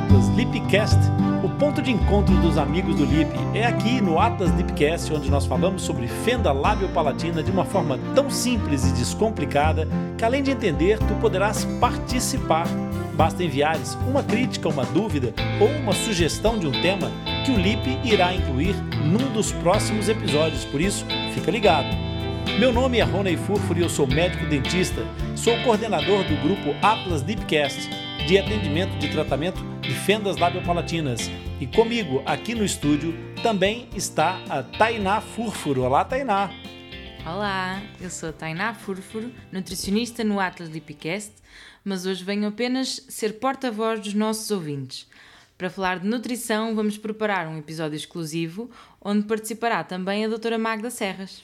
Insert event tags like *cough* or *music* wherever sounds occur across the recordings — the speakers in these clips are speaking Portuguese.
Atlas Lipcast, o ponto de encontro dos amigos do Lip. É aqui no Atlas Lipcast onde nós falamos sobre fenda lábio-palatina de uma forma tão simples e descomplicada que além de entender, tu poderás participar. Basta enviares uma crítica, uma dúvida ou uma sugestão de um tema que o Lip irá incluir num dos próximos episódios, por isso, fica ligado. Meu nome é Rony Furfur e eu sou médico dentista. Sou coordenador do grupo Atlas Deepcast de atendimento de tratamento de fendas labiopalatinas. E comigo aqui no estúdio também está a Tainá Furfuro. Olá, Tainá. Olá, eu sou a Tainá Furfuro, nutricionista no Atlas Lipicast, mas hoje venho apenas ser porta-voz dos nossos ouvintes. Para falar de nutrição, vamos preparar um episódio exclusivo onde participará também a doutora Magda Serras.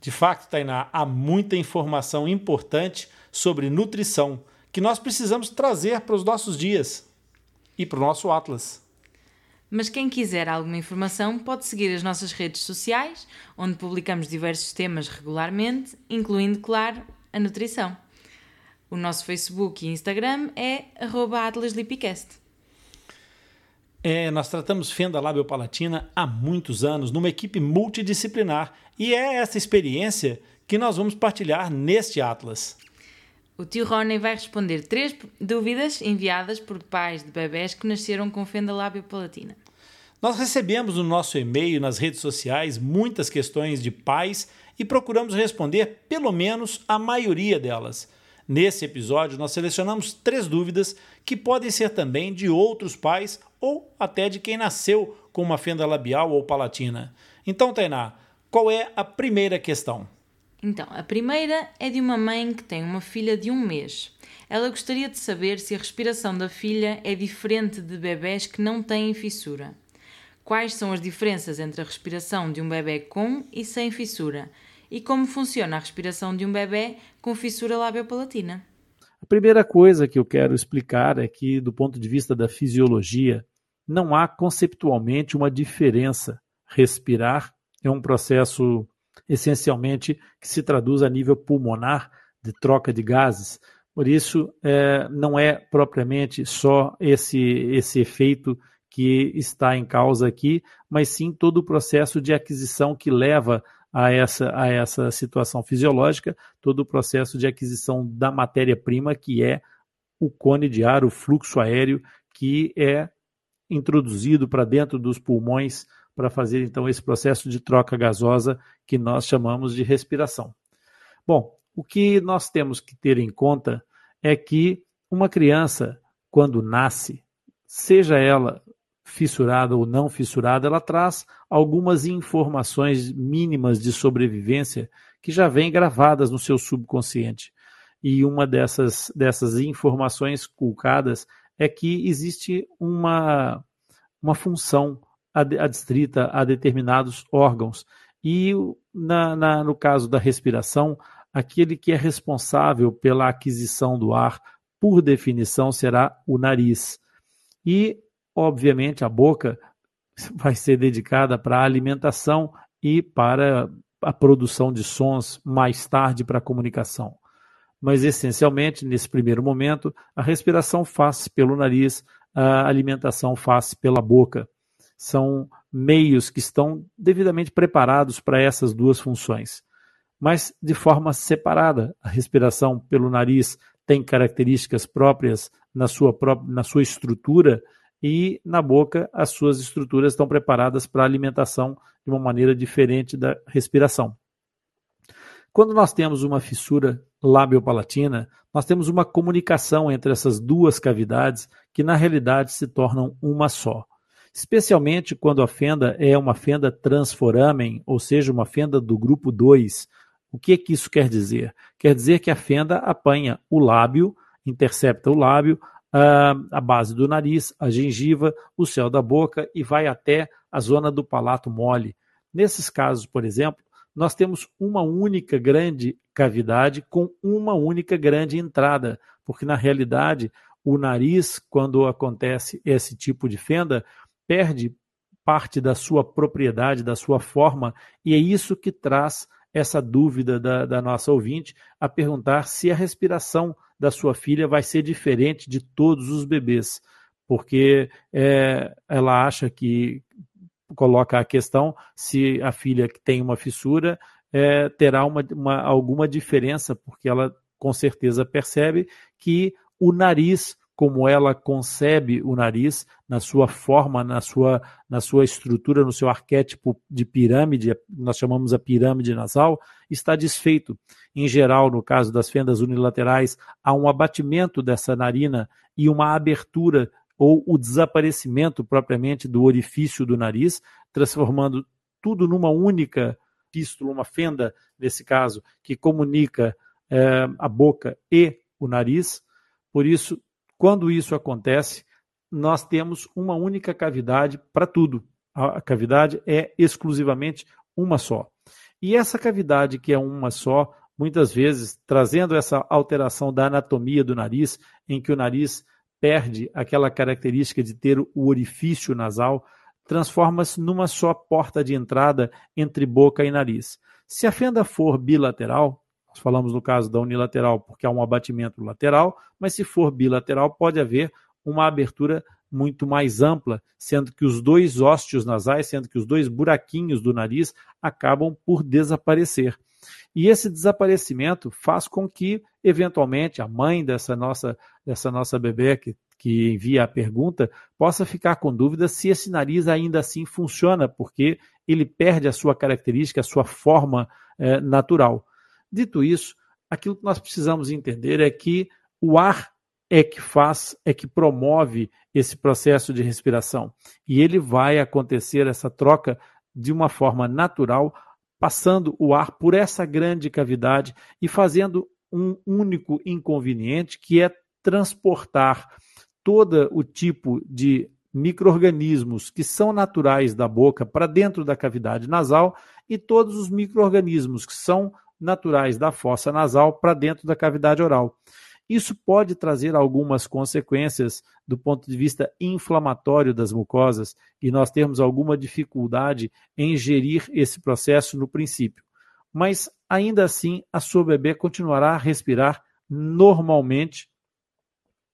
De facto, Tainá, há muita informação importante sobre nutrição que nós precisamos trazer para os nossos dias e para o nosso Atlas. Mas quem quiser alguma informação pode seguir as nossas redes sociais, onde publicamos diversos temas regularmente, incluindo, claro, a nutrição. O nosso Facebook e Instagram é atlaslipicast. É, nós tratamos fenda labiopalatina há muitos anos, numa equipe multidisciplinar, e é essa experiência que nós vamos partilhar neste Atlas. O tio Rony vai responder três dúvidas enviadas por pais de bebés que nasceram com fenda labiopalatina. Nós recebemos no nosso e-mail nas redes sociais muitas questões de pais e procuramos responder pelo menos a maioria delas. Nesse episódio, nós selecionamos três dúvidas que podem ser também de outros pais ou até de quem nasceu com uma fenda labial ou palatina. Então, Tainá, qual é a primeira questão? Então, a primeira é de uma mãe que tem uma filha de um mês. Ela gostaria de saber se a respiração da filha é diferente de bebés que não têm fissura. Quais são as diferenças entre a respiração de um bebê com e sem fissura? E como funciona a respiração de um bebê com fissura labiopalatina? A primeira coisa que eu quero explicar é que, do ponto de vista da fisiologia, não há conceptualmente uma diferença. Respirar é um processo essencialmente que se traduz a nível pulmonar de troca de gases. Por isso, é, não é propriamente só esse, esse efeito que está em causa aqui, mas sim todo o processo de aquisição que leva a essa, a essa situação fisiológica, todo o processo de aquisição da matéria-prima, que é o cone de ar, o fluxo aéreo, que é introduzido para dentro dos pulmões para fazer então esse processo de troca gasosa que nós chamamos de respiração. Bom, o que nós temos que ter em conta é que uma criança, quando nasce, seja ela fissurada ou não fissurada, ela traz algumas informações mínimas de sobrevivência que já vêm gravadas no seu subconsciente. E uma dessas, dessas informações colocadas é que existe uma, uma função adstrita a determinados órgãos. E na, na, no caso da respiração, aquele que é responsável pela aquisição do ar, por definição, será o nariz. E Obviamente, a boca *laughs* vai ser dedicada para a alimentação e para a produção de sons mais tarde para a comunicação. Mas, essencialmente, nesse primeiro momento, a respiração faz pelo nariz, a alimentação faz pela boca. São meios que estão devidamente preparados para essas duas funções. Mas de forma separada, a respiração pelo nariz tem características próprias na sua, na sua estrutura e na boca as suas estruturas estão preparadas para a alimentação de uma maneira diferente da respiração. Quando nós temos uma fissura labiopalatina, nós temos uma comunicação entre essas duas cavidades que na realidade se tornam uma só. Especialmente quando a fenda é uma fenda transforamen, ou seja, uma fenda do grupo 2. O que, que isso quer dizer? Quer dizer que a fenda apanha o lábio, intercepta o lábio, a base do nariz, a gengiva, o céu da boca e vai até a zona do palato mole. Nesses casos, por exemplo, nós temos uma única grande cavidade com uma única grande entrada, porque na realidade o nariz, quando acontece esse tipo de fenda, perde parte da sua propriedade, da sua forma, e é isso que traz essa dúvida da, da nossa ouvinte a perguntar se a respiração da sua filha vai ser diferente de todos os bebês. porque é, ela acha que coloca a questão se a filha que tem uma fissura é, terá uma, uma, alguma diferença, porque ela com certeza percebe que o nariz, como ela concebe o nariz, na sua forma, na sua, na sua estrutura, no seu arquétipo de pirâmide, nós chamamos a pirâmide nasal, está desfeito. Em geral, no caso das fendas unilaterais, há um abatimento dessa narina e uma abertura ou o desaparecimento propriamente do orifício do nariz, transformando tudo numa única pístula, uma fenda, nesse caso, que comunica é, a boca e o nariz. Por isso, quando isso acontece, nós temos uma única cavidade para tudo. A cavidade é exclusivamente uma só. E essa cavidade, que é uma só, muitas vezes trazendo essa alteração da anatomia do nariz, em que o nariz perde aquela característica de ter o orifício nasal, transforma-se numa só porta de entrada entre boca e nariz. Se a fenda for bilateral, nós falamos no caso da unilateral porque há um abatimento lateral, mas se for bilateral, pode haver uma abertura muito mais ampla, sendo que os dois ósteos nasais, sendo que os dois buraquinhos do nariz acabam por desaparecer. E esse desaparecimento faz com que, eventualmente, a mãe dessa nossa, dessa nossa bebê que, que envia a pergunta possa ficar com dúvida se esse nariz ainda assim funciona, porque ele perde a sua característica, a sua forma eh, natural. Dito isso, aquilo que nós precisamos entender é que o ar é que faz, é que promove esse processo de respiração. E ele vai acontecer essa troca de uma forma natural passando o ar por essa grande cavidade e fazendo um único inconveniente, que é transportar todo o tipo de microorganismos que são naturais da boca para dentro da cavidade nasal e todos os microorganismos que são naturais da fossa nasal para dentro da cavidade oral. Isso pode trazer algumas consequências do ponto de vista inflamatório das mucosas e nós temos alguma dificuldade em gerir esse processo no princípio. Mas ainda assim, a sua bebê continuará a respirar normalmente,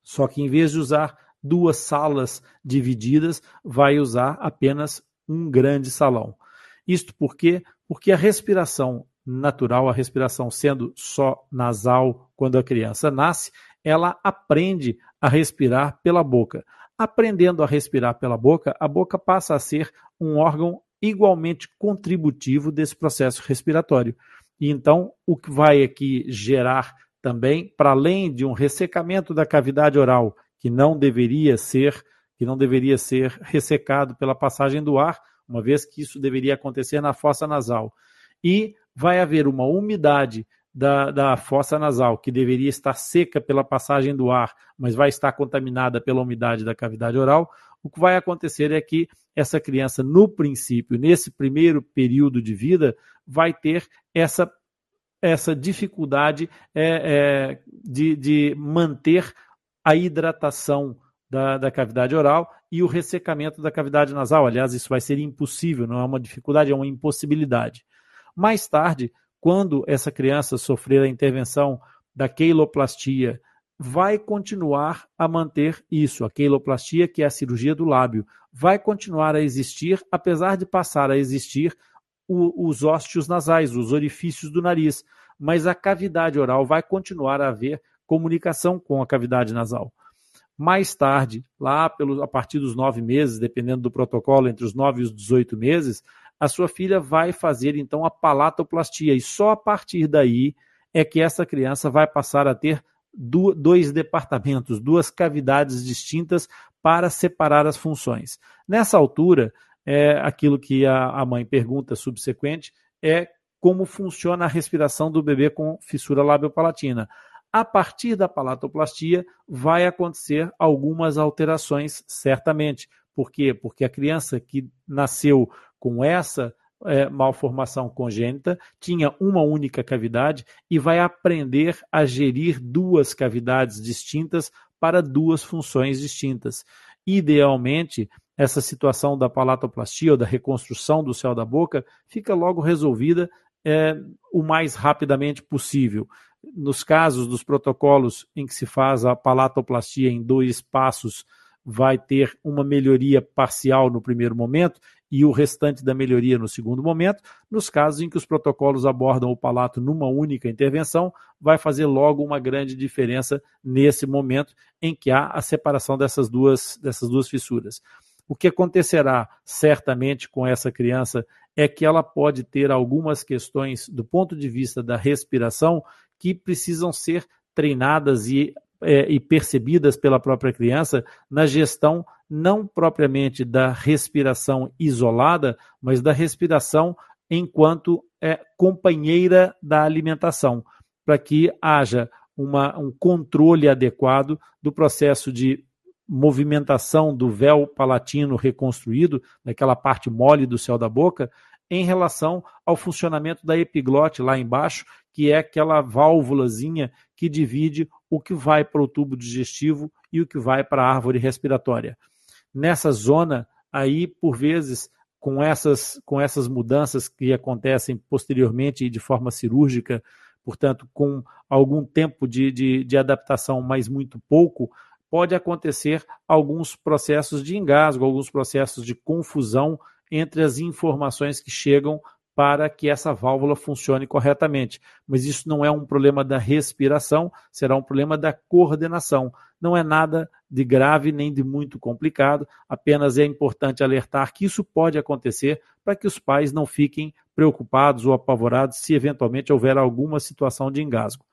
só que em vez de usar duas salas divididas, vai usar apenas um grande salão. Isto por quê? Porque a respiração natural, a respiração sendo só nasal quando a criança nasce, ela aprende a respirar pela boca. Aprendendo a respirar pela boca, a boca passa a ser um órgão igualmente contributivo desse processo respiratório. E então, o que vai aqui gerar também, para além de um ressecamento da cavidade oral, que não deveria ser, que não deveria ser ressecado pela passagem do ar, uma vez que isso deveria acontecer na fossa nasal, e vai haver uma umidade da, da fossa nasal, que deveria estar seca pela passagem do ar, mas vai estar contaminada pela umidade da cavidade oral, o que vai acontecer é que essa criança, no princípio, nesse primeiro período de vida, vai ter essa, essa dificuldade é, é, de, de manter a hidratação da, da, cavidade oral e o ressecamento da cavidade nasal. Aliás, isso vai ser impossível, não é uma dificuldade, é uma impossibilidade. Mais tarde, quando essa criança sofrer a intervenção da queiloplastia, vai continuar a manter isso. A queiloplastia, que é a cirurgia do lábio, vai continuar a existir, apesar de passar a existir o, os ósteos nasais, os orifícios do nariz. Mas a cavidade oral vai continuar a haver comunicação com a cavidade nasal. Mais tarde, lá pelo, a partir dos nove meses, dependendo do protocolo, entre os nove e os 18 meses, a sua filha vai fazer então a palatoplastia e só a partir daí é que essa criança vai passar a ter dois departamentos, duas cavidades distintas para separar as funções. Nessa altura, é, aquilo que a, mãe pergunta subsequente é como funciona a respiração do bebê com fissura labiopalatina. A partir da palatoplastia, vai acontecer algumas alterações, certamente. Por quê? Porque a criança que nasceu com essa é, malformação congênita, tinha uma única cavidade e vai aprender a gerir duas cavidades distintas para duas funções distintas. Idealmente, essa situação da palatoplastia ou da reconstrução do céu da boca fica logo resolvida é, o mais rapidamente possível. Nos casos dos protocolos em que se faz a palatoplastia em dois passos vai ter uma melhoria parcial no primeiro momento e o restante da melhoria no segundo momento. Nos casos em que os protocolos abordam o palato numa única intervenção, vai fazer logo uma grande diferença nesse momento em que há a separação dessas duas, dessas duas fissuras. O que acontecerá certamente com essa criança é que ela pode ter algumas questões do ponto de vista da respiração que precisam ser treinadas e, é, e percebidas pela própria criança na gestão não propriamente da respiração isolada, mas da respiração enquanto é, companheira da alimentação, para que haja uma, um controle adequado do processo de movimentação do véu palatino reconstruído, daquela parte mole do céu da boca, em relação ao funcionamento da epiglote lá embaixo, que é aquela válvulazinha que divide o que vai para o tubo digestivo e o que vai para a árvore respiratória. Nessa zona, aí, por vezes, com essas, com essas mudanças que acontecem posteriormente e de forma cirúrgica, portanto, com algum tempo de, de, de adaptação, mas muito pouco, pode acontecer alguns processos de engasgo, alguns processos de confusão entre as informações que chegam para que essa válvula funcione corretamente. Mas isso não é um problema da respiração, será um problema da coordenação. Não é nada de grave nem de muito complicado, apenas é importante alertar que isso pode acontecer para que os pais não fiquem preocupados ou apavorados se eventualmente houver alguma situação de engasgo.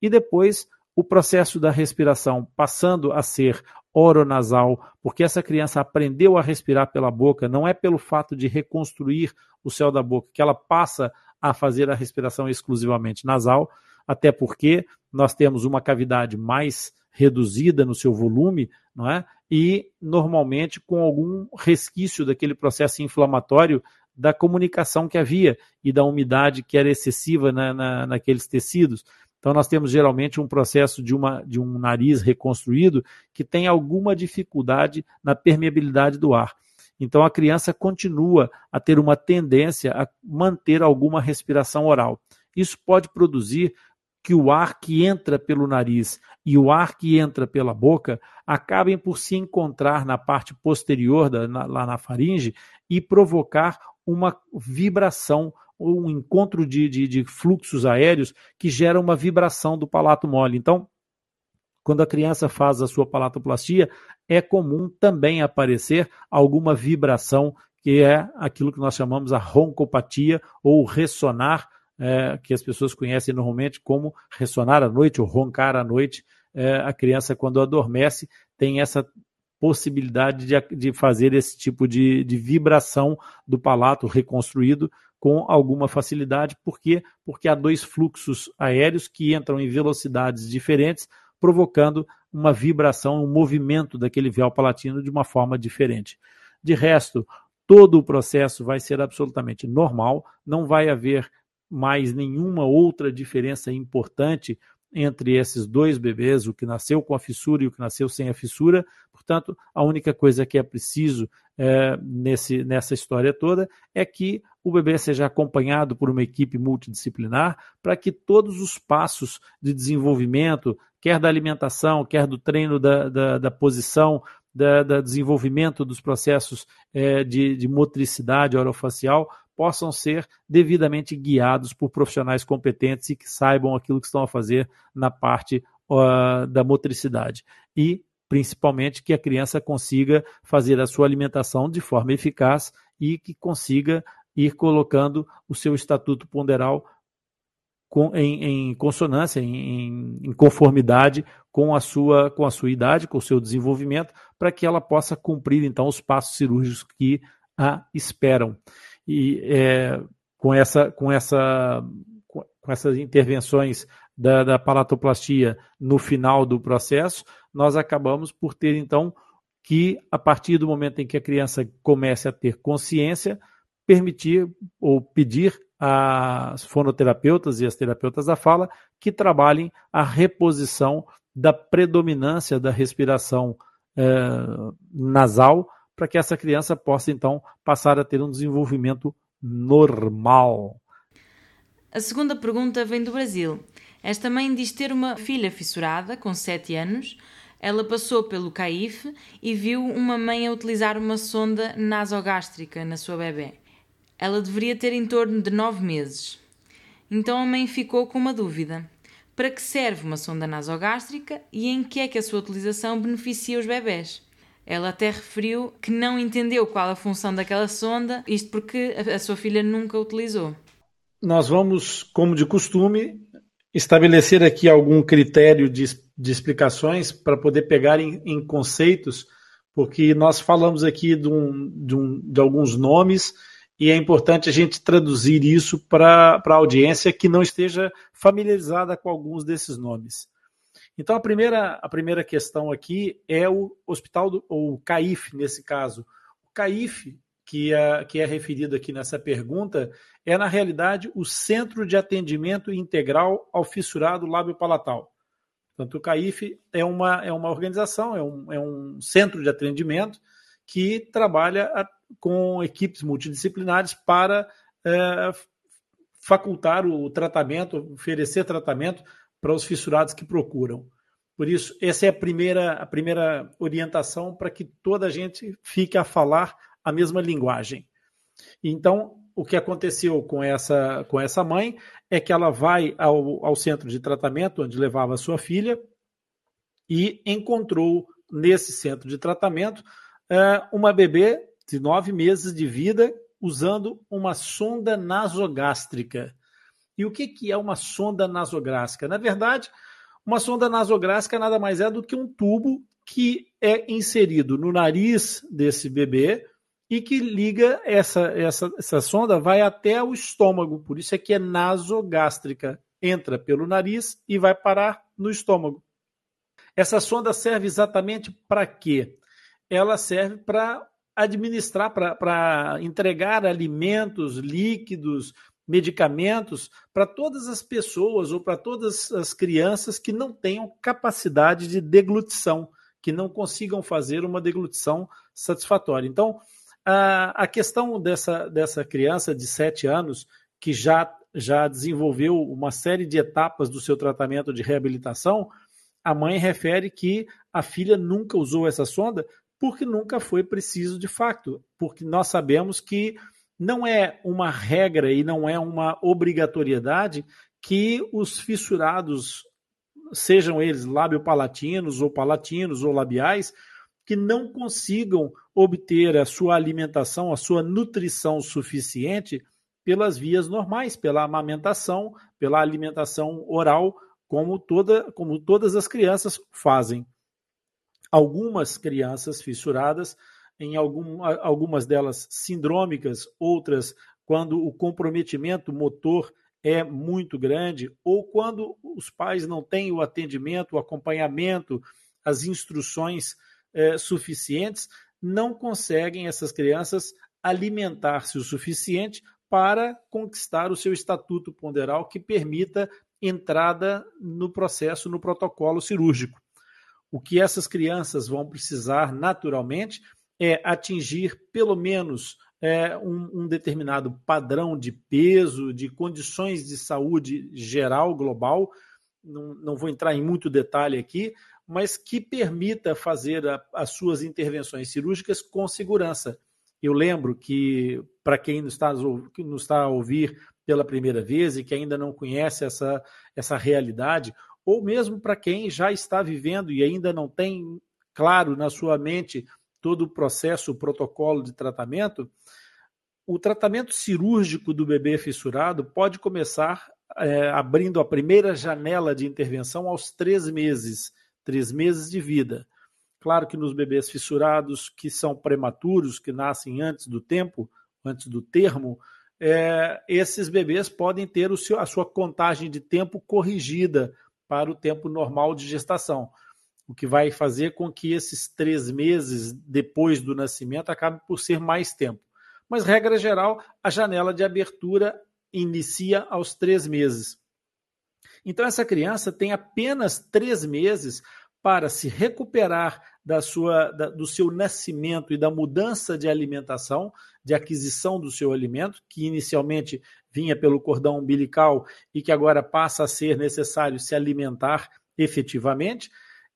E depois, o processo da respiração passando a ser oronasal, porque essa criança aprendeu a respirar pela boca, não é pelo fato de reconstruir o céu da boca que ela passa a fazer a respiração exclusivamente nasal, até porque nós temos uma cavidade mais reduzida no seu volume, não é? E normalmente com algum resquício daquele processo inflamatório da comunicação que havia e da umidade que era excessiva na, na, naqueles tecidos. Então, nós temos geralmente um processo de, uma, de um nariz reconstruído que tem alguma dificuldade na permeabilidade do ar. Então, a criança continua a ter uma tendência a manter alguma respiração oral. Isso pode produzir que o ar que entra pelo nariz e o ar que entra pela boca acabem por se encontrar na parte posterior, da, na, lá na faringe, e provocar uma vibração um encontro de, de, de fluxos aéreos que gera uma vibração do palato mole. Então, quando a criança faz a sua palatoplastia, é comum também aparecer alguma vibração, que é aquilo que nós chamamos a roncopatia ou ressonar, é, que as pessoas conhecem normalmente como ressonar à noite ou roncar à noite. É, a criança, quando adormece, tem essa possibilidade de, de fazer esse tipo de, de vibração do palato reconstruído, com alguma facilidade. Por quê? Porque há dois fluxos aéreos que entram em velocidades diferentes, provocando uma vibração, um movimento daquele véu palatino de uma forma diferente. De resto, todo o processo vai ser absolutamente normal, não vai haver mais nenhuma outra diferença importante entre esses dois bebês, o que nasceu com a fissura e o que nasceu sem a fissura. Portanto, a única coisa que é preciso é, nesse, nessa história toda é que o bebê seja acompanhado por uma equipe multidisciplinar para que todos os passos de desenvolvimento, quer da alimentação, quer do treino da, da, da posição, da, da, desenvolvimento dos processos é, de, de motricidade orofacial, possam ser devidamente guiados por profissionais competentes e que saibam aquilo que estão a fazer na parte uh, da motricidade. E, principalmente, que a criança consiga fazer a sua alimentação de forma eficaz e que consiga ir colocando o seu estatuto ponderal com, em, em, consonância, em, em, conformidade com a, sua, com a sua idade, com o seu desenvolvimento, para que ela possa cumprir então os passos cirúrgicos que a esperam. E é, com, essa, com, essa, com essas intervenções da, da palatoplastia no final do processo, nós acabamos por ter então que, a partir do momento em que a criança comece a ter consciência, permitir ou pedir às fonoterapeutas e às terapeutas da fala que trabalhem a reposição da predominância da respiração eh, nasal para que essa criança possa então passar a ter um desenvolvimento normal. A segunda pergunta vem do Brasil. Esta mãe diz ter uma filha fissurada com 7 anos Ela passou pelo CAIF e viu uma mãe a utilizar uma sonda nasogástrica na sua bebê. Ela deveria ter em torno de nove meses. Então a mãe ficou com uma dúvida. Para que serve uma sonda nasogástrica e em que é que a sua utilização beneficia os bebés? Ela até referiu que não entendeu qual a função daquela sonda, isto porque a sua filha nunca utilizou. Nós vamos, como de costume, estabelecer aqui algum critério de, de explicações para poder pegar em, em, conceitos, porque nós falamos aqui de, um, de, um, de alguns nomes e é importante a gente traduzir isso para a audiência que não esteja familiarizada com alguns desses nomes. Então, a primeira, a primeira questão aqui é o hospital, do, ou o CAIF, nesse caso. O CAIF, que é, que é referido aqui nessa pergunta, é, na realidade, o Centro de Atendimento Integral ao Fissurado Lábio Palatal. Portanto, o CAIF é uma, é uma organização, é um, é um centro de atendimento que trabalha a, com equipes multidisciplinares para é, facultar o tratamento, oferecer tratamento para os fissurados que procuram. Por isso, essa é a primeira, a primeira orientação para que toda a gente fique a falar a mesma linguagem. Então, o que aconteceu com essa, com essa mãe é que ela vai ao, ao centro de tratamento, onde levava a sua filha, e encontrou nesse centro de tratamento é, uma bebê de nove meses de vida usando uma sonda nasogástrica. E o que, que é uma sonda nasogástrica? Na verdade, uma sonda nasográfica nada mais é do que um tubo que é inserido no nariz desse bebê e que liga essa, essa, essa sonda vai até o estômago, por isso é que é nasogástrica. Entra pelo nariz e vai parar no estômago. Essa sonda serve exatamente para quê? Ela serve para administrar, para entregar alimentos líquidos, medicamentos para todas as pessoas ou para todas as crianças que não tenham capacidade de deglutição, que não consigam fazer uma deglutição satisfatória. Então, a, questão dessa, dessa criança de 7 anos, que já, já desenvolveu uma série de etapas do seu tratamento de reabilitação, a mãe refere que a filha nunca usou essa sonda porque nunca foi preciso de fato, porque nós sabemos que não é uma regra e não é uma obrigatoriedade que os fissurados, sejam eles lábio-palatinos ou palatinos ou labiais, que não consigam obter a sua alimentação, a sua nutrição suficiente pelas vias normais, pela amamentação, pela alimentação oral, como, toda, como todas as crianças fazem. Algumas crianças fissuradas em algum, algumas delas sindrômicas, outras quando o comprometimento motor é muito grande, ou quando os pais não têm o atendimento, o acompanhamento, as instruções é, suficientes, não conseguem essas crianças alimentar-se o suficiente para conquistar o seu estatuto ponderal que permita entrada no processo, no protocolo cirúrgico. O que essas crianças vão precisar naturalmente é atingir pelo menos é, um, um, determinado padrão de peso, de condições de saúde geral, global, não, não vou entrar em muito detalhe aqui, mas que permita fazer a, as suas intervenções cirúrgicas com segurança. Eu lembro que, para quem nos está, nos está a ouvir pela primeira vez e que ainda não conhece essa, essa realidade, ou mesmo para quem já está vivendo e ainda não tem claro na sua mente todo o processo, o protocolo de tratamento, o tratamento cirúrgico do bebê fissurado pode começar é, abrindo a primeira janela de intervenção aos três meses, três meses de vida. Claro que nos bebês fissurados que são prematuros, que nascem antes do tempo, antes do termo, é, esses bebês podem ter seu, a sua contagem de tempo corrigida para o tempo normal de gestação o que vai fazer com que esses três meses depois do nascimento acabe por ser mais tempo. Mas, regra geral, a janela de abertura inicia aos três meses. Então, essa criança tem apenas três meses para se recuperar da sua, da, do seu nascimento e da mudança de alimentação, de aquisição do seu alimento, que inicialmente vinha pelo cordão umbilical e que agora passa a ser necessário se alimentar efetivamente.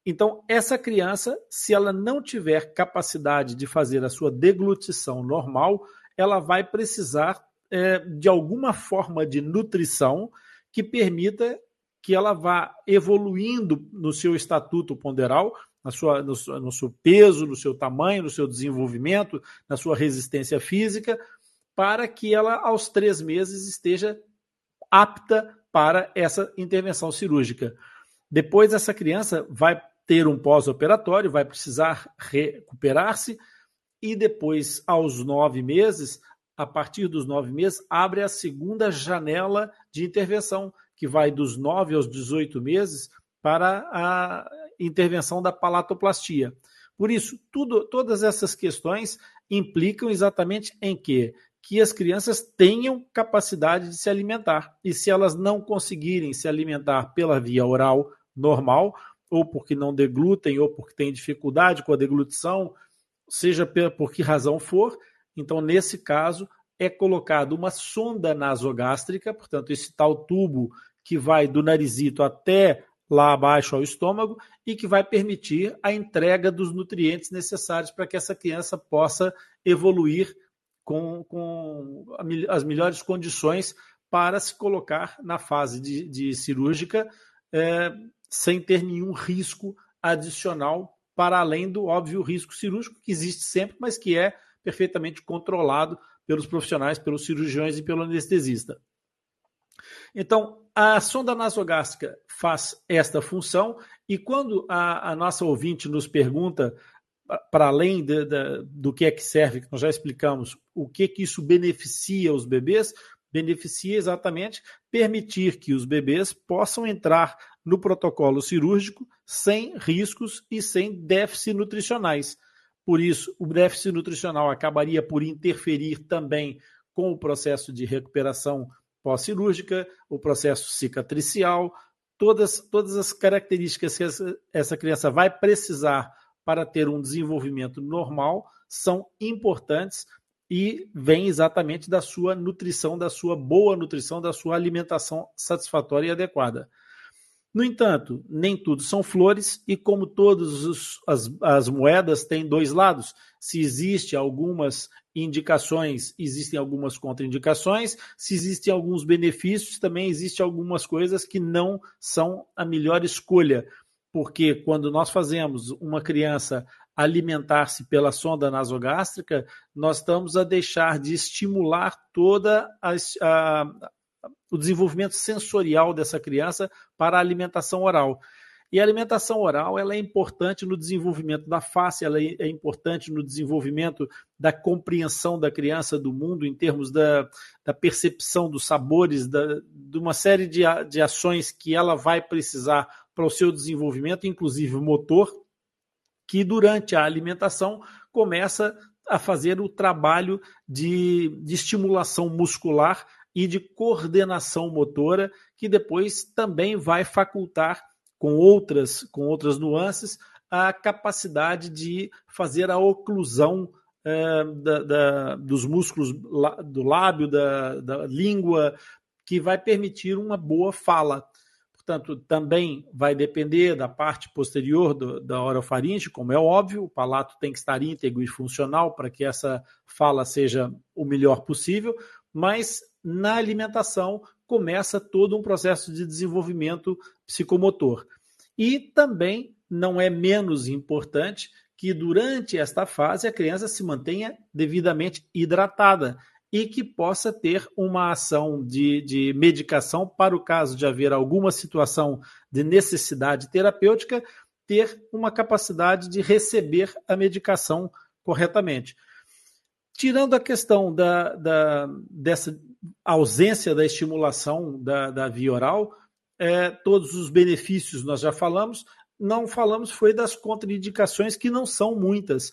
Então, essa criança, se ela não tiver capacidade de fazer a sua deglutição normal, ela vai precisar é, de alguma forma de nutrição que permita que ela vá evoluindo no seu estatuto ponderal, na sua, no, no seu peso, no seu tamanho, no seu desenvolvimento, na sua resistência física, para que ela, aos três meses, esteja apta para essa intervenção cirúrgica. Depois, essa criança vai ter um pós-operatório, vai precisar recuperar-se, e depois, aos nove meses, a partir dos nove meses, abre a segunda janela de intervenção, que vai dos nove aos 18 meses para a intervenção da palatoplastia. Por isso, tudo, todas essas questões implicam exatamente em que que as crianças tenham capacidade de se alimentar. E se elas não conseguirem se alimentar pela via oral normal, ou porque não deglutem, ou porque têm dificuldade com a deglutição, seja por que razão for, então, nesse caso, é colocado uma sonda nasogástrica, portanto, esse tal tubo que vai do narizito até lá abaixo ao estômago e que vai permitir a entrega dos nutrientes necessários para que essa criança possa evoluir com, com as melhores condições para se colocar na fase de, de cirúrgica é, sem ter nenhum risco adicional para além do óbvio risco cirúrgico que existe sempre, mas que é perfeitamente controlado pelos profissionais, pelos cirurgiões e pelo anestesista. Então, a sonda nasogástrica faz esta função e quando a, a nossa ouvinte nos pergunta para além de, de, do que é que serve, que nós já explicamos, o que que isso beneficia os bebês, beneficia exatamente permitir que os bebês possam entrar no protocolo cirúrgico sem riscos e sem déficits nutricionais. Por isso, o déficit nutricional acabaria por interferir também com o processo de recuperação pós-cirúrgica, o processo cicatricial, todas, todas as características que essa, essa criança vai precisar para ter um desenvolvimento normal são importantes e vêm exatamente da sua nutrição, da sua boa nutrição, da sua alimentação satisfatória e adequada. No entanto, nem tudo são flores, e como todas as, as moedas têm dois lados, se existem algumas indicações, existem algumas contraindicações, se existem alguns benefícios, também existem algumas coisas que não são a melhor escolha porque quando nós fazemos uma criança alimentar-se pela sonda nasogástrica, nós estamos a deixar de estimular toda a, a, o desenvolvimento sensorial dessa criança para a alimentação oral. E a alimentação oral ela é importante no desenvolvimento da face, ela é importante no desenvolvimento da compreensão da criança do mundo, em termos da, da percepção dos sabores, da, de uma série de, de ações que ela vai precisar para o seu desenvolvimento, inclusive motor, que durante a alimentação começa a fazer o trabalho de, de estimulação muscular e de coordenação motora, que depois também vai facultar com outras, com outras nuances a capacidade de fazer a oclusão é, da, da, dos músculos do lábio, da, da língua, que vai permitir uma boa fala. Portanto, também vai depender da parte posterior do, da orofaringe, como é óbvio, o palato tem que estar íntegro e funcional para que essa fala seja o melhor possível, mas na alimentação começa todo um processo de desenvolvimento psicomotor. E também não é menos importante que durante esta fase a criança se mantenha devidamente hidratada e que possa ter uma ação de, de medicação para o caso de haver alguma situação de necessidade terapêutica, ter uma capacidade de receber a medicação corretamente. Tirando a questão da, da dessa ausência da estimulação da, da via oral, é, todos os benefícios nós já falamos, não falamos foi das contraindicações, que não são muitas.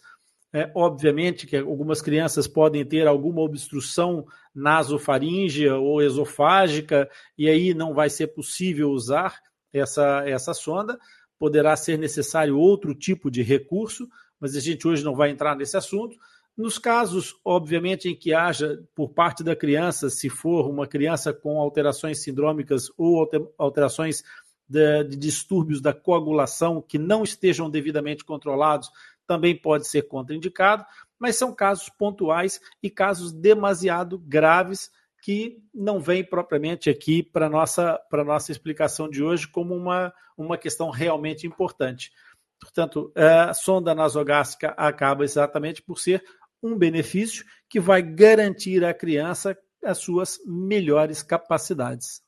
É, obviamente que algumas crianças podem ter alguma obstrução nasofaríngea ou esofágica, e aí não vai ser possível usar essa, essa sonda. Poderá ser necessário outro tipo de recurso, mas a gente hoje não vai entrar nesse assunto. Nos casos, obviamente, em que haja por parte da criança, se for uma criança com alterações sindrômicas ou alterações de, de distúrbios da coagulação que não estejam devidamente controlados, também pode ser contraindicado, mas são casos pontuais e casos demasiado graves que não vêm propriamente aqui para a nossa, nossa explicação de hoje como uma, uma questão realmente importante. Portanto, a sonda nasogástrica acaba exatamente por ser um benefício que vai garantir à criança as suas melhores capacidades.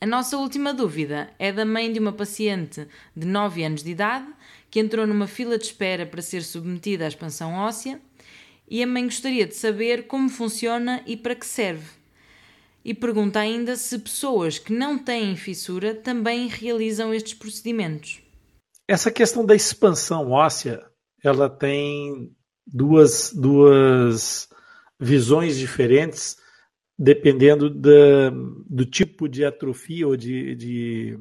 A nossa última dúvida é da mãe de uma paciente de 9 anos de idade que entrou numa fila de espera para ser submetida à expansão óssea e a mãe gostaria de saber como funciona e para que serve. E pergunta ainda se pessoas que não têm fissura também realizam estes procedimentos. Essa questão da expansão óssea, ela tem duas, duas visões diferentes dependendo da, do tipo de atrofia ou de, de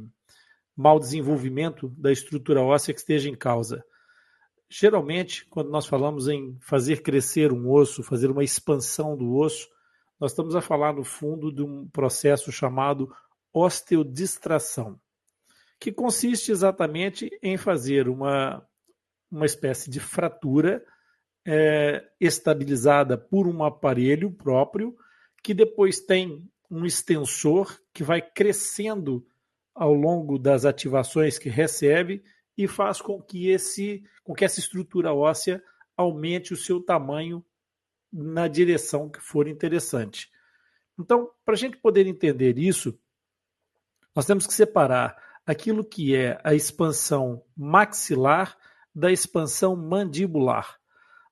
mau desenvolvimento da estrutura óssea que esteja em causa. Geralmente, quando nós falamos em fazer crescer um osso, fazer uma expansão do osso, nós estamos a falar, no fundo, de um processo chamado osteodistração, que consiste exatamente em fazer uma, uma espécie de fratura é, estabilizada por um aparelho próprio, que depois tem um extensor que vai crescendo ao longo das ativações que recebe e faz com que, esse, com que essa estrutura óssea aumente o seu tamanho na direção que for interessante. Então, para a gente poder entender isso, nós temos que separar aquilo que é a expansão maxilar da expansão mandibular.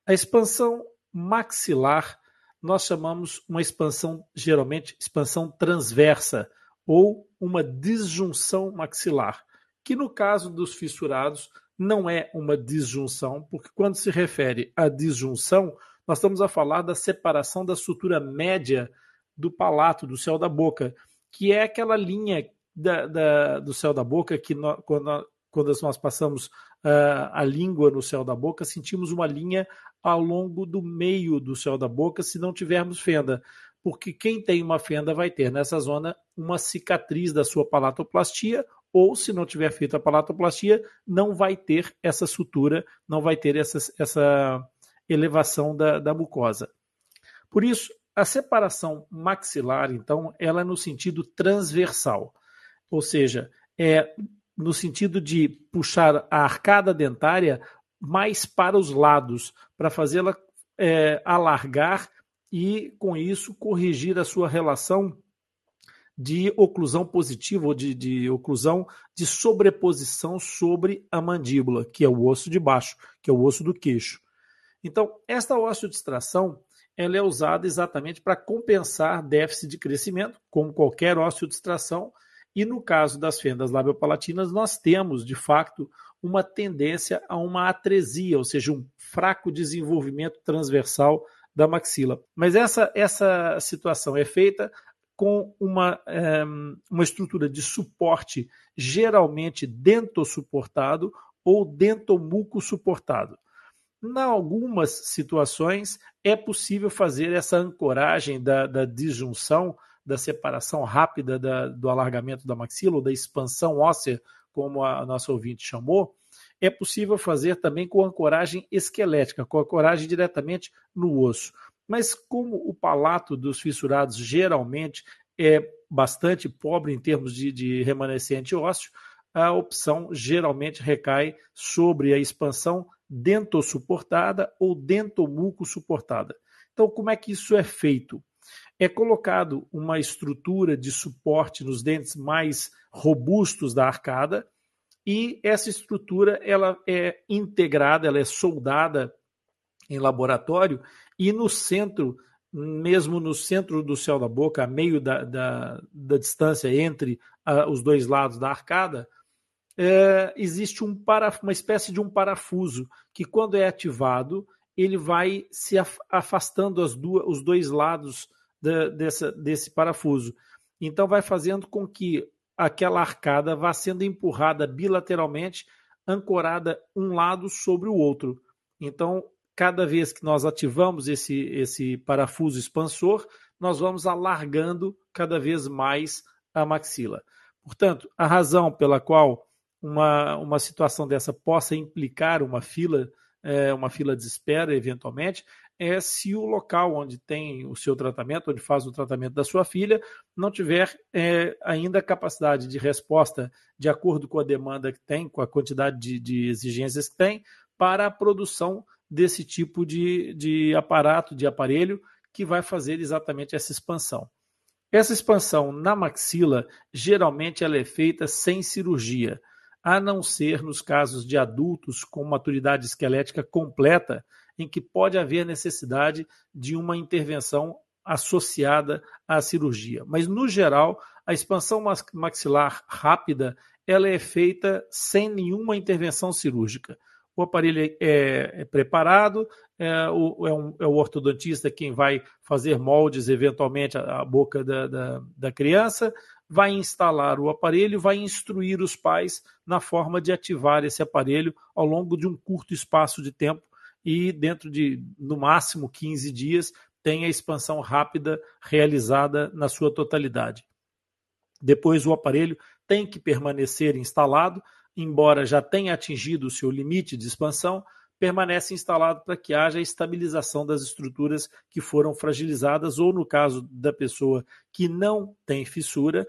A expansão maxilar nós chamamos uma expansão, geralmente, expansão transversa ou uma disjunção maxilar, que no caso dos fissurados não é uma disjunção, porque quando se refere à disjunção, nós estamos a falar da separação da sutura média do palato, do céu da boca, que é aquela linha da, da, do céu da boca que quando, quando nós passamos uh, a língua no céu da boca, sentimos uma linha ao longo do meio do céu da boca se não tivermos fenda. Porque quem tem uma fenda vai ter nessa zona uma cicatriz da sua palatoplastia, ou se não tiver feito a palatoplastia, não vai ter essa sutura, não vai ter essa, essa elevação da, da mucosa. Por isso, a separação maxilar, então, ela é no sentido transversal, ou seja, é no sentido de puxar a arcada dentária mais para os lados, para fazê-la é, alargar e, com isso, corrigir a sua relação de oclusão positiva ou de, de oclusão de sobreposição sobre a mandíbula, que é o osso de baixo, que é o osso do queixo. Então, esta osteodistração ela é usada exatamente para compensar déficit de crescimento, como qualquer osteodistração, e no caso das fendas labiopalatinas, nós temos, de fato, uma tendência a uma atresia, ou seja, um fraco desenvolvimento transversal da maxila. Mas essa, essa situação é feita com uma, é, uma estrutura de suporte geralmente dentossuportado ou dentomuco suportado. Em algumas situações é possível fazer essa ancoragem da, da disjunção da separação rápida da, do alargamento da maxila, ou da expansão óssea, como a nossa ouvinte chamou, é possível fazer também com ancoragem esquelética, com ancoragem diretamente no osso. Mas como o palato dos fissurados geralmente é bastante pobre em termos de, de remanescente ósseo, a opção geralmente recai sobre a expansão dentossuportada ou dentomuco suportada. Então, como é que isso é feito? É colocado uma estrutura de suporte nos dentes mais robustos da arcada e essa estrutura ela é integrada, ela é soldada em laboratório e no centro, mesmo no centro do céu da boca, a meio da, da, da distância entre os dois lados da arcada, é, existe um uma espécie de um parafuso que, quando é ativado, ele vai se afastando as duas, os dois lados de, dessa, desse parafuso. Então, vai fazendo com que aquela arcada vá sendo empurrada bilateralmente, ancorada um lado sobre o outro. Então, cada vez que nós ativamos esse, esse parafuso expansor, nós vamos alargando cada vez mais a maxila. Portanto, a razão pela qual uma, uma situação dessa possa implicar uma fila, é, uma fila de espera, eventualmente, é se o local onde tem o seu tratamento, onde faz o tratamento da sua filha, não tiver é, ainda capacidade de resposta de acordo com a demanda que tem, com a quantidade de, de exigências que tem, para a produção desse tipo de, de aparato, de aparelho, que vai fazer exatamente essa expansão. Essa expansão na maxila, geralmente ela é feita sem cirurgia, a não ser nos casos de adultos com maturidade esquelética completa, em que pode haver necessidade de uma intervenção associada à cirurgia. Mas, no geral, a expansão maxilar rápida ela é feita sem nenhuma intervenção cirúrgica. O aparelho é, é preparado, é o, é, um, é, o, ortodontista quem vai fazer moldes, eventualmente, à, boca da, da, da criança, vai instalar o aparelho, vai instruir os pais na forma de ativar esse aparelho ao longo de um curto espaço de tempo e dentro de, no máximo, 15 dias, tem a expansão rápida realizada na sua totalidade. Depois, o aparelho tem que permanecer instalado, embora já tenha atingido o seu limite de expansão, permanece instalado para que haja estabilização das estruturas que foram fragilizadas, ou no caso da pessoa que não tem fissura,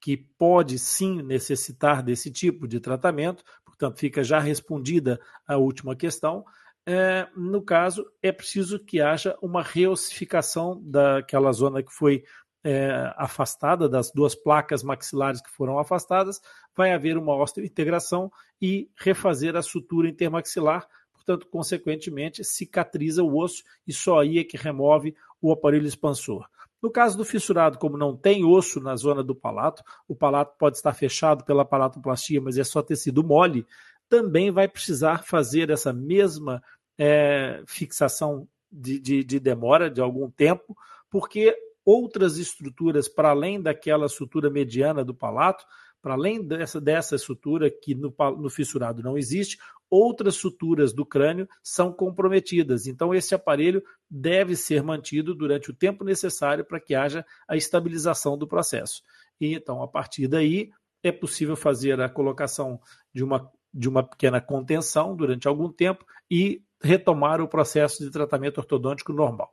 que pode sim necessitar desse tipo de tratamento, portanto, fica já respondida a última questão é, no caso, é preciso que haja uma reossificação daquela zona que foi é, afastada, das duas placas maxilares que foram afastadas, vai haver uma osteointegração e refazer a sutura intermaxilar, portanto, consequentemente, cicatriza o osso e só aí é que remove o aparelho expansor. No caso do fissurado, como não tem osso na zona do palato, o palato pode estar fechado pela palatoplastia, mas é só tecido mole, também vai precisar fazer essa mesma é, fixação de, de, de demora de algum tempo, porque outras estruturas, para além daquela sutura mediana do palato, para além dessa, dessa sutura que no, no, fissurado não existe, outras suturas do crânio são comprometidas. Então, esse aparelho deve ser mantido durante o tempo necessário para que haja a estabilização do processo. E então, a partir daí, é possível fazer a colocação de uma de uma pequena contenção durante algum tempo e retomar o processo de tratamento ortodôntico normal.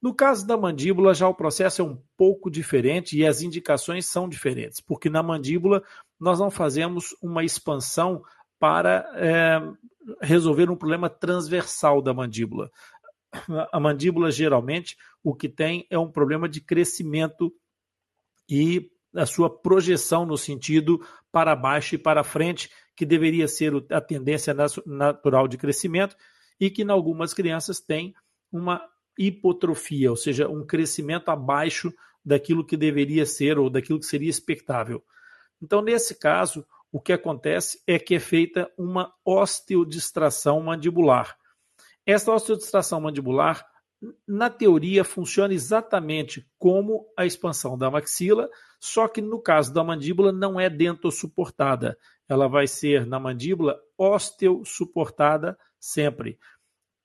No caso da mandíbula, já o processo é um pouco diferente e as indicações são diferentes, porque na mandíbula nós não fazemos uma expansão para é, resolver um problema transversal da mandíbula. A mandíbula, geralmente, o que tem é um problema de crescimento e a sua projeção no sentido para baixo e para frente, que deveria ser a tendência natural de crescimento, e que em algumas crianças tem uma hipotrofia, ou seja, um crescimento abaixo daquilo que deveria ser ou daquilo que seria expectável. Então, nesse caso, o que acontece é que é feita uma osteodistração mandibular. Essa osteodistração mandibular, na teoria, funciona exatamente como a expansão da maxila, só que no caso da mandíbula não é dentossuportada ela vai ser na mandíbula osteosuportada sempre.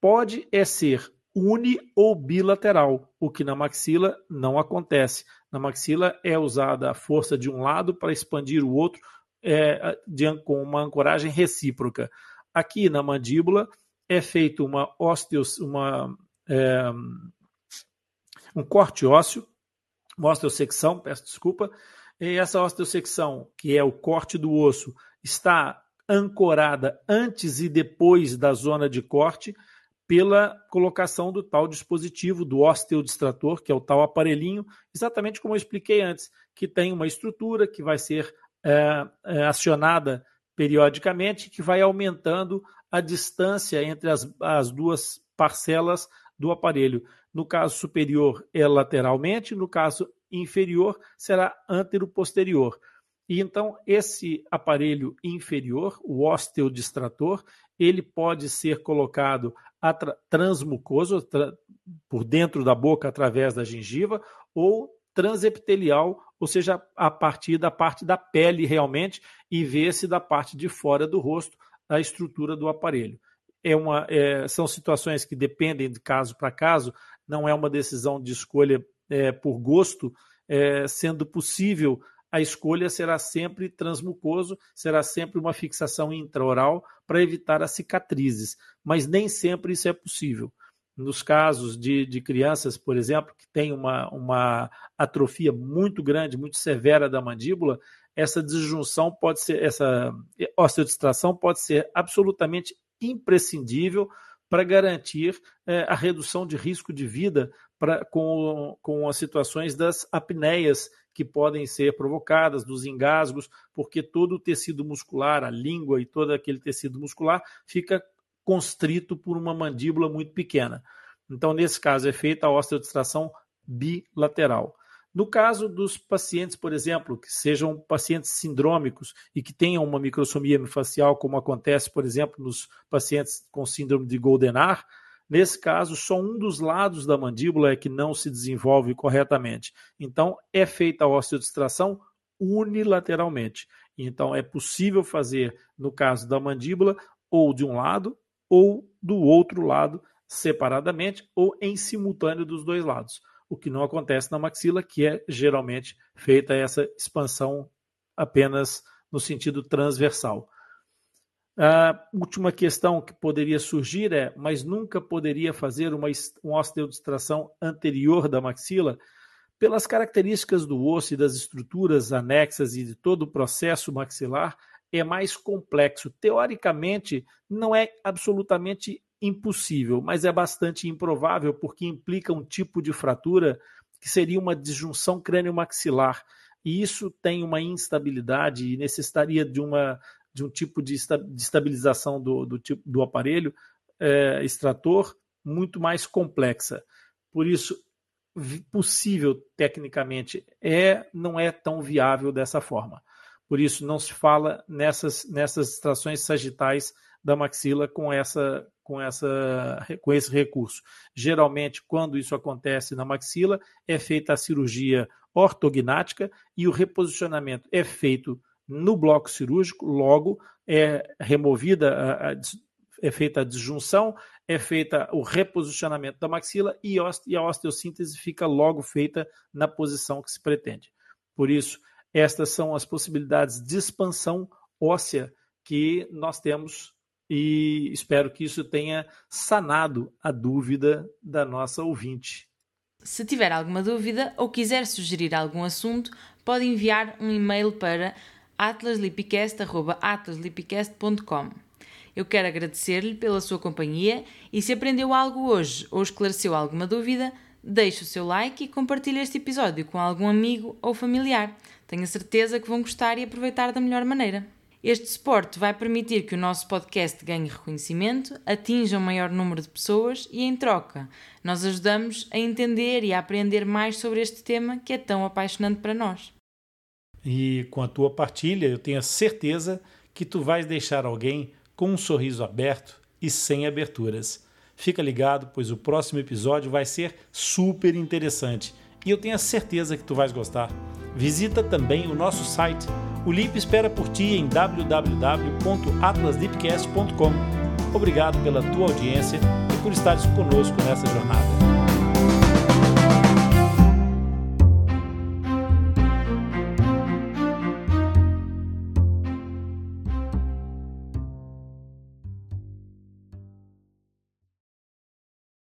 Pode é ser uni ou bilateral, o que na maxila não acontece. Na maxila é usada a força de um lado para expandir o outro é, de, com uma ancoragem recíproca. Aqui na mandíbula é feito uma osteos, uma, é, um corte ósseo, uma osteossecção, peço desculpa, e essa osteossecção, que é o corte do osso, está ancorada antes e depois da zona de corte pela colocação do tal dispositivo, do osteodistrator, que é o tal aparelhinho, exatamente como eu expliquei antes, que tem uma estrutura que vai ser é, é, acionada periodicamente, que vai aumentando a distância entre as, as duas parcelas do aparelho. No caso superior é lateralmente, no caso inferior será antero-posterior. E então esse aparelho inferior, o osteodistrator, ele pode ser colocado transmucoso, tra por dentro da boca através da gengiva, ou transepitelial, ou seja, a partir da parte da pele realmente, e ver-se da parte de fora do rosto a estrutura do aparelho. É uma, é, são situações que dependem de caso para caso, não é uma decisão de escolha é, por gosto, é, sendo possível a escolha será sempre transmucoso, será sempre uma fixação intraoral para evitar as cicatrizes, mas nem sempre isso é possível. Nos casos de, de crianças, por exemplo, que têm uma, uma atrofia muito grande, muito severa da mandíbula, essa disjunção pode ser, essa osteodistração pode ser absolutamente imprescindível para garantir é, a redução de risco de vida pra, com, com as situações das apneias que podem ser provocadas, dos engasgos, porque todo o tecido muscular, a língua e todo aquele tecido muscular fica constrito por uma mandíbula muito pequena. Então, nesse caso, é feita a osteodistração bilateral. No caso dos pacientes, por exemplo, que sejam pacientes sindrômicos e que tenham uma microsomia facial, como acontece, por exemplo, nos pacientes com síndrome de Goldenar, nesse caso, só um dos lados da mandíbula é que não se desenvolve corretamente. Então, é feita a osteodistração unilateralmente. Então, é possível fazer, no caso da mandíbula, ou de um lado ou do outro lado, separadamente ou em simultâneo dos dois lados o que não acontece na maxila, que é geralmente feita essa expansão apenas no sentido transversal. A última questão que poderia surgir é: mas nunca poderia fazer uma, uma osteodistração anterior da maxila? Pelas características do osso e das estruturas anexas e de todo o processo maxilar, é mais complexo. Teoricamente, não é absolutamente impossível, mas é bastante improvável porque implica um tipo de fratura que seria uma disjunção crânio-maxilar. E isso tem uma instabilidade e necessitaria de, uma, de um tipo de estabilização do, do, tipo, do aparelho é, extrator muito mais complexa. Por isso, possível tecnicamente é, não é tão viável dessa forma. Por isso, não se fala nessas, nessas extrações sagitais da maxila com essa com, essa, com esse recurso. Geralmente, quando isso acontece na maxila, é feita a cirurgia ortognática e o reposicionamento é feito no bloco cirúrgico, logo é removida, a, a, é feita a disjunção, é feita o reposicionamento da maxila e, e a osteossíntese fica logo feita na posição que se pretende. Por isso, estas são as possibilidades de expansão óssea que nós temos e espero que isso tenha sanado a dúvida da nossa ouvinte. Se tiver alguma dúvida ou quiser sugerir algum assunto, pode enviar um e-mail para atlaslipicast.com. Eu quero agradecer-lhe pela sua companhia e se aprendeu algo hoje ou esclareceu alguma dúvida, deixe o seu like e compartilhe este episódio com algum amigo ou familiar. Tenho certeza que vão gostar e aproveitar da melhor maneira. Este suporte vai permitir que o nosso podcast ganhe reconhecimento, atinja um maior número de pessoas e, em troca, nós ajudamos a entender e a aprender mais sobre este tema que é tão apaixonante para nós. E com a tua partilha, eu tenho a certeza que tu vais deixar alguém com um sorriso aberto e sem aberturas. Fica ligado, pois o próximo episódio vai ser super interessante e eu tenho a certeza que tu vais gostar. Visita também o nosso site o LIP espera por ti em www.atlasdeepcast.com. Obrigado pela tua audiência e por estares conosco nessa jornada.